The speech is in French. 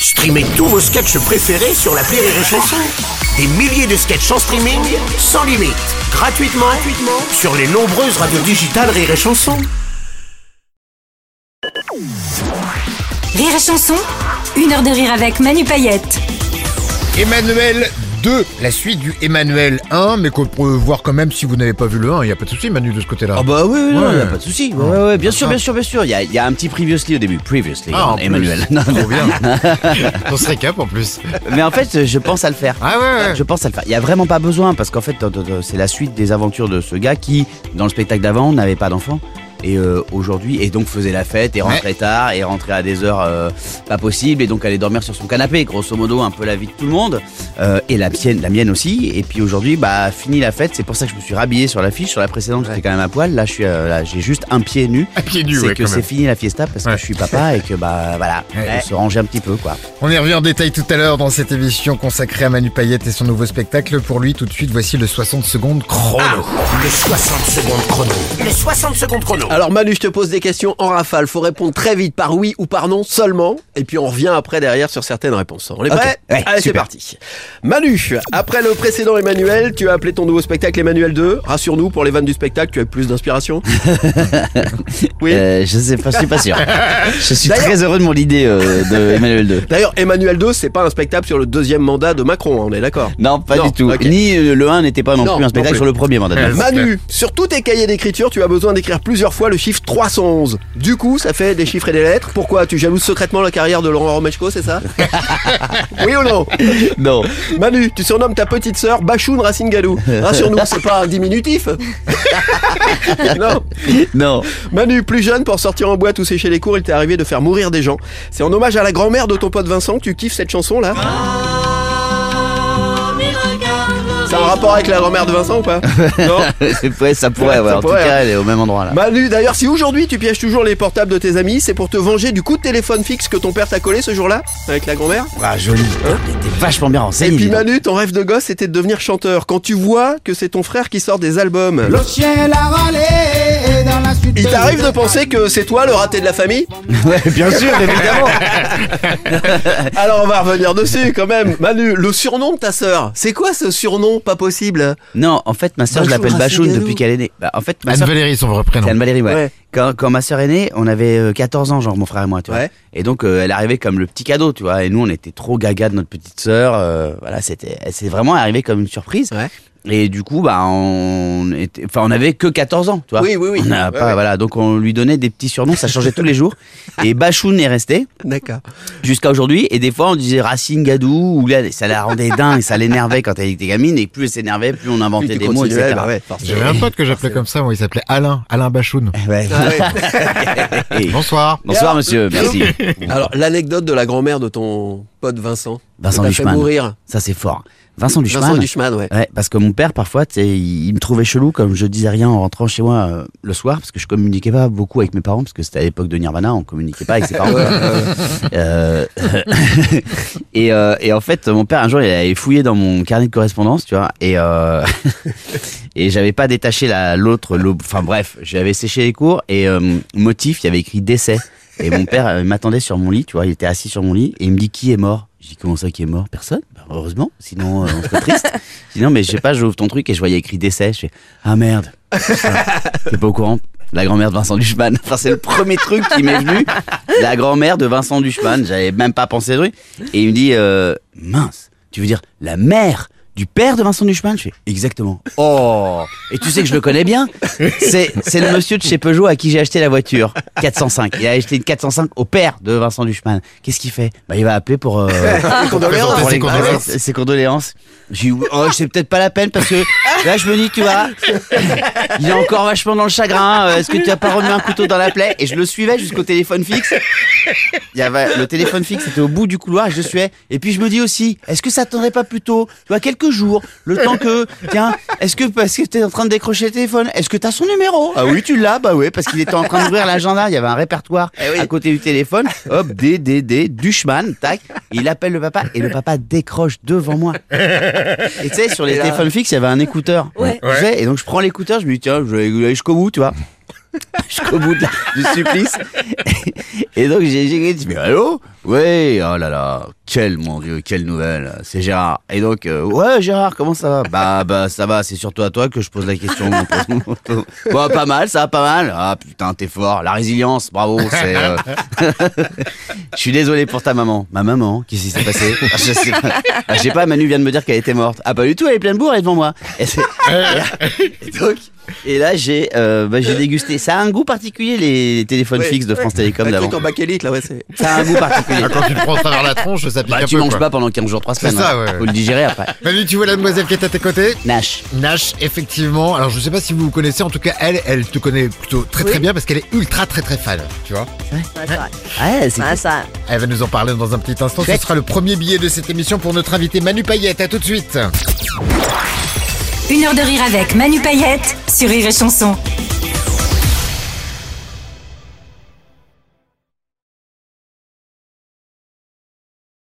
Streamez tous vos sketchs préférés sur la Rire et Chanson. Des milliers de sketchs en streaming, sans limite, gratuitement, gratuitement sur les nombreuses radios digitales Rire et Chanson. Rire et chanson, une heure de rire avec Manu Payette. Emmanuel 2, la suite du Emmanuel 1, mais qu'on peut voir quand même si vous n'avez pas vu le 1, il n'y a pas de souci Manu de ce côté-là. Ah bah oui, oui, non, Ouais. y a pas de souci. Ouais, ouais, bien sûr, Ah. bien sûr, bien sûr. Il y a, il y a un petit previously au début. Previously, Ah, en plus. Emmanuel. Non, Trop mais, bien. On se récap en plus. mais en fait, je pense à le faire. Ah ouais, ouais. Je pense à le faire. Il y a vraiment pas besoin parce qu'en fait, c'est la suite des aventures de ce gars qui, dans le spectacle d'avant, n'avait pas d'enfant. Et euh, aujourd'hui, et donc faisait la fête et rentrait tard et rentrait à des heures euh, pas possibles et donc allait dormir sur son canapé, grosso modo un peu la vie de tout le monde Euh, et la mienne, la mienne aussi. Et puis aujourd'hui, bah fini la fête. C'est pour ça que je me suis rhabillé sur l'affiche. Sur la précédente, j'étais quand même à poil. Là, je suis, euh, là, j'ai juste un pied nu. À pieds nus, c'est ouais, que c'est fini la fiesta parce Ouais. que je suis papa et que bah voilà, Ouais. faut se ranger un petit peu quoi. On y revient en détail tout à l'heure dans cette émission consacrée à Manu Payette et son nouveau spectacle. Pour lui, tout de suite, voici le 60 secondes chrono. Le 60 secondes chrono. Le 60 secondes chrono. Alors Manu, je te pose des questions en rafale. Faut répondre très vite par oui ou par non seulement. Et puis on revient après derrière sur certaines réponses. On est Ok. prêts Ouais, Allez, c'est parti. Manu, après le précédent Emmanuel, tu as appelé ton nouveau spectacle Emmanuel 2. Rassure-nous, pour les vannes du spectacle, tu as plus d'inspiration Oui. Euh, je sais pas, je suis pas sûr. je suis très heureux de mon idée euh, de Emmanuel 2. D'ailleurs, Emmanuel 2, c'est pas un spectacle sur le deuxième mandat de Macron, on est d'accord? Non, pas Non, du tout. Ni euh, le 1 n'était pas non, Non, plus un non spectacle plus. sur le premier mandat. de Macron. Manu, sur tous tes cahiers d'écriture, tu as besoin d'écrire plusieurs fois le chiffre 311. Du coup, ça fait des chiffres et des lettres. Pourquoi Tu jalouses secrètement la carrière de Laurent Romeshko, c'est ça Oui ou non Non. Manu, tu surnommes ta petite sœur Bachoun Racine Galou. Rassure-nous, c'est pas un diminutif Non. Non. Manu, plus jeune, pour sortir en boîte ou sécher les cours, il t'est arrivé de faire mourir des gens. C'est en hommage à la grand-mère de ton pote Vincent que tu kiffes cette chanson là C'est rapport avec la grand-mère de Vincent ou pas Non ouais, ça pourrait, Ouais, ouais. ça en pourrait, tout cas, hein. elle est au même endroit là. Manu, d'ailleurs, si aujourd'hui tu pièges toujours les portables de tes amis, c'est pour te venger du coup de téléphone fixe que ton père t'a collé ce jour-là avec la grand-mère? Ah, joli. T'es vachement bien Et renseigné. puis dis donc. Manu, ton rêve de gosse c'était de devenir chanteur. Quand tu vois que c'est ton frère qui sort des albums, Le chien l'a râlé. Il t'arrive de penser que c'est toi le raté de la famille Ouais, bien sûr, évidemment. Alors on va revenir dessus quand même. Manu, le surnom de ta sœur, c'est quoi ce surnom pas possible? Non, en fait, ma sœur, je l'appelle Bachoun depuis qu'elle est née. Bah, en fait, ma sœur, Anne-Valérie, son vrai prénom. c'est Anne-Valérie, ouais. Ouais. Quand, quand ma sœur est née, on avait euh, 14 ans, genre mon frère et moi, tu vois. Ouais. Et donc, euh, elle arrivait comme le petit cadeau, tu vois. Et nous, on était trop gaga de notre petite sœur. euh, voilà, c'était, elle s'est vraiment arrivée comme une surprise. Ouais. Et du coup, bah, on était, enfin, on avait que 14 ans, tu vois. Oui, oui, oui. On Ouais, pas, ouais. voilà. Donc, on lui donnait des petits surnoms, ça changeait tous les jours. Et Bachoun est resté D'accord. jusqu'à aujourd'hui. Et des fois, on disait Racine Gadou, ou là, ça la rendait dingue, ça l'énervait quand elle était gamine. Et plus elle s'énervait, plus on inventait Tu des mots, etc. bah ouais. J'avais un pote que j'appelais comme ça, moi, il s'appelait Alain, Alain Bachoun. Ouais. Ah Bonsoir. Bonsoir, monsieur. Merci. Alors l'anecdote de la grand-mère de ton pote Vincent. Vincent mourir. Ça, c'est fort. Vincent Duchman. Vincent Duchman, ouais. Ouais, parce que mon père, parfois, il, il me trouvait chelou comme je disais rien en rentrant chez moi euh, le soir, parce que je communiquais pas beaucoup avec mes parents, parce que c'était à l'époque de Nirvana, on communiquait pas avec ses parents. Euh, et, euh, et en fait, mon père, un jour, il avait fouillé dans mon carnet de correspondance, tu vois, et, et j'avais pas détaché la- l'autre, enfin bref, j'avais séché les cours, et motif, il y avait écrit décès. Et mon père m'attendait sur mon lit, tu vois, il était assis sur mon lit, et il me dit qui est mort? Je dis comment ça qui est mort? Personne Heureusement, sinon euh, on serait triste. Je dis non mais je sais pas, j'ouvre ton truc et je voyais écrit décès, je fais ah merde, t'es pas au courant la grand-mère de Vincent Duchman. Enfin, c'est le premier truc qui m'est venu. La grand-mère de Vincent Duchman. J'avais même pas pensé le truc. Et il me dit, euh, mince, tu veux dire la mère du père de Vincent Duchman Je fais, exactement. Oh Et tu sais que je le connais bien C'est le monsieur de chez Peugeot à qui j'ai acheté la voiture. 405. Il a acheté une 405 au père de Vincent Duchman. Qu'est-ce qu'il fait? Bah, il va appeler pour... Euh, condoléances. pour Ses condoléances. Ses condoléances. J'ai dit, oh, c'est peut-être pas la peine parce que là, je me dis, tu vois, il est encore vachement dans le chagrin. euh, Est-ce que tu as pas remis un couteau dans la plaie? Et je le suivais jusqu'au téléphone fixe. Il y avait, le téléphone fixe était au bout du couloir et je le suivais. Et puis je me dis aussi, est-ce que ça attendrait pas plutôt, tu vois, quelques jours, le temps que, tiens, est-ce que parce que t'es en train de décrocher le téléphone, est-ce que t'as son numéro? Ah oui, tu l'as, bah ouais, parce qu'il était en train d'ouvrir l'agenda. Il y avait un répertoire à côté du téléphone. Hop, D, D, D, Duchman, tac. Il appelle le papa et le papa décroche devant moi. Et tu sais, sur les téléphones fixes, il y avait un écouteur. Ouais. Et donc je prends l'écouteur, je me dis, tiens, je vais aller jusqu'au bout, tu vois. jusqu'au bout de la- du supplice. Et donc j'ai dit, mais allô? Oui, oh là là, quel mon dieu, quelle nouvelle. C'est Gérard. Et donc, euh, ouais, Gérard, comment ça va? Bah, bah, ça va. C'est surtout à toi que je pose la question. Bon, pas mal, ça va pas mal. Ah putain, t'es fort. La résilience, bravo. C'est. euh, je suis désolé pour ta maman. Ma maman, qu'est-ce qui s'est passé? Je sais pas. Ah, Je sais pas. Manu vient de me dire qu'elle était morte. Ah pas du tout. Elle est pleine de bourre. Elle est devant moi. Et, donc. Et là, j'ai euh, bah, j'ai dégusté. Ça a un goût particulier les téléphones fixes de France Télécom d'avant. Truc en bakélite là, ouais, c'est. Ça a un goût particulier. Ah, Quand tu te prends ça vers la tronche, ça pique Bah, un tu peu. manges quoi. pas pendant 15 jours, 3 semaines. ça, hein. ouais. Faut le digérer après. Manu, tu vois la demoiselle qui est à tes côtés Nash. Nash, effectivement. Alors, je sais pas si vous vous connaissez. En tout cas, elle, elle te connaît plutôt très très bien parce qu'elle est ultra très très fan. Tu vois Ouais, c'est vrai. Ouais, c'est Ouais, ça. Elle va nous en parler dans un petit instant. Ce Chouette. sera le premier billet de cette émission pour notre invité Manu Payette. À tout de suite. Une heure de rire avec Manu Payette sur Rire et Chanson.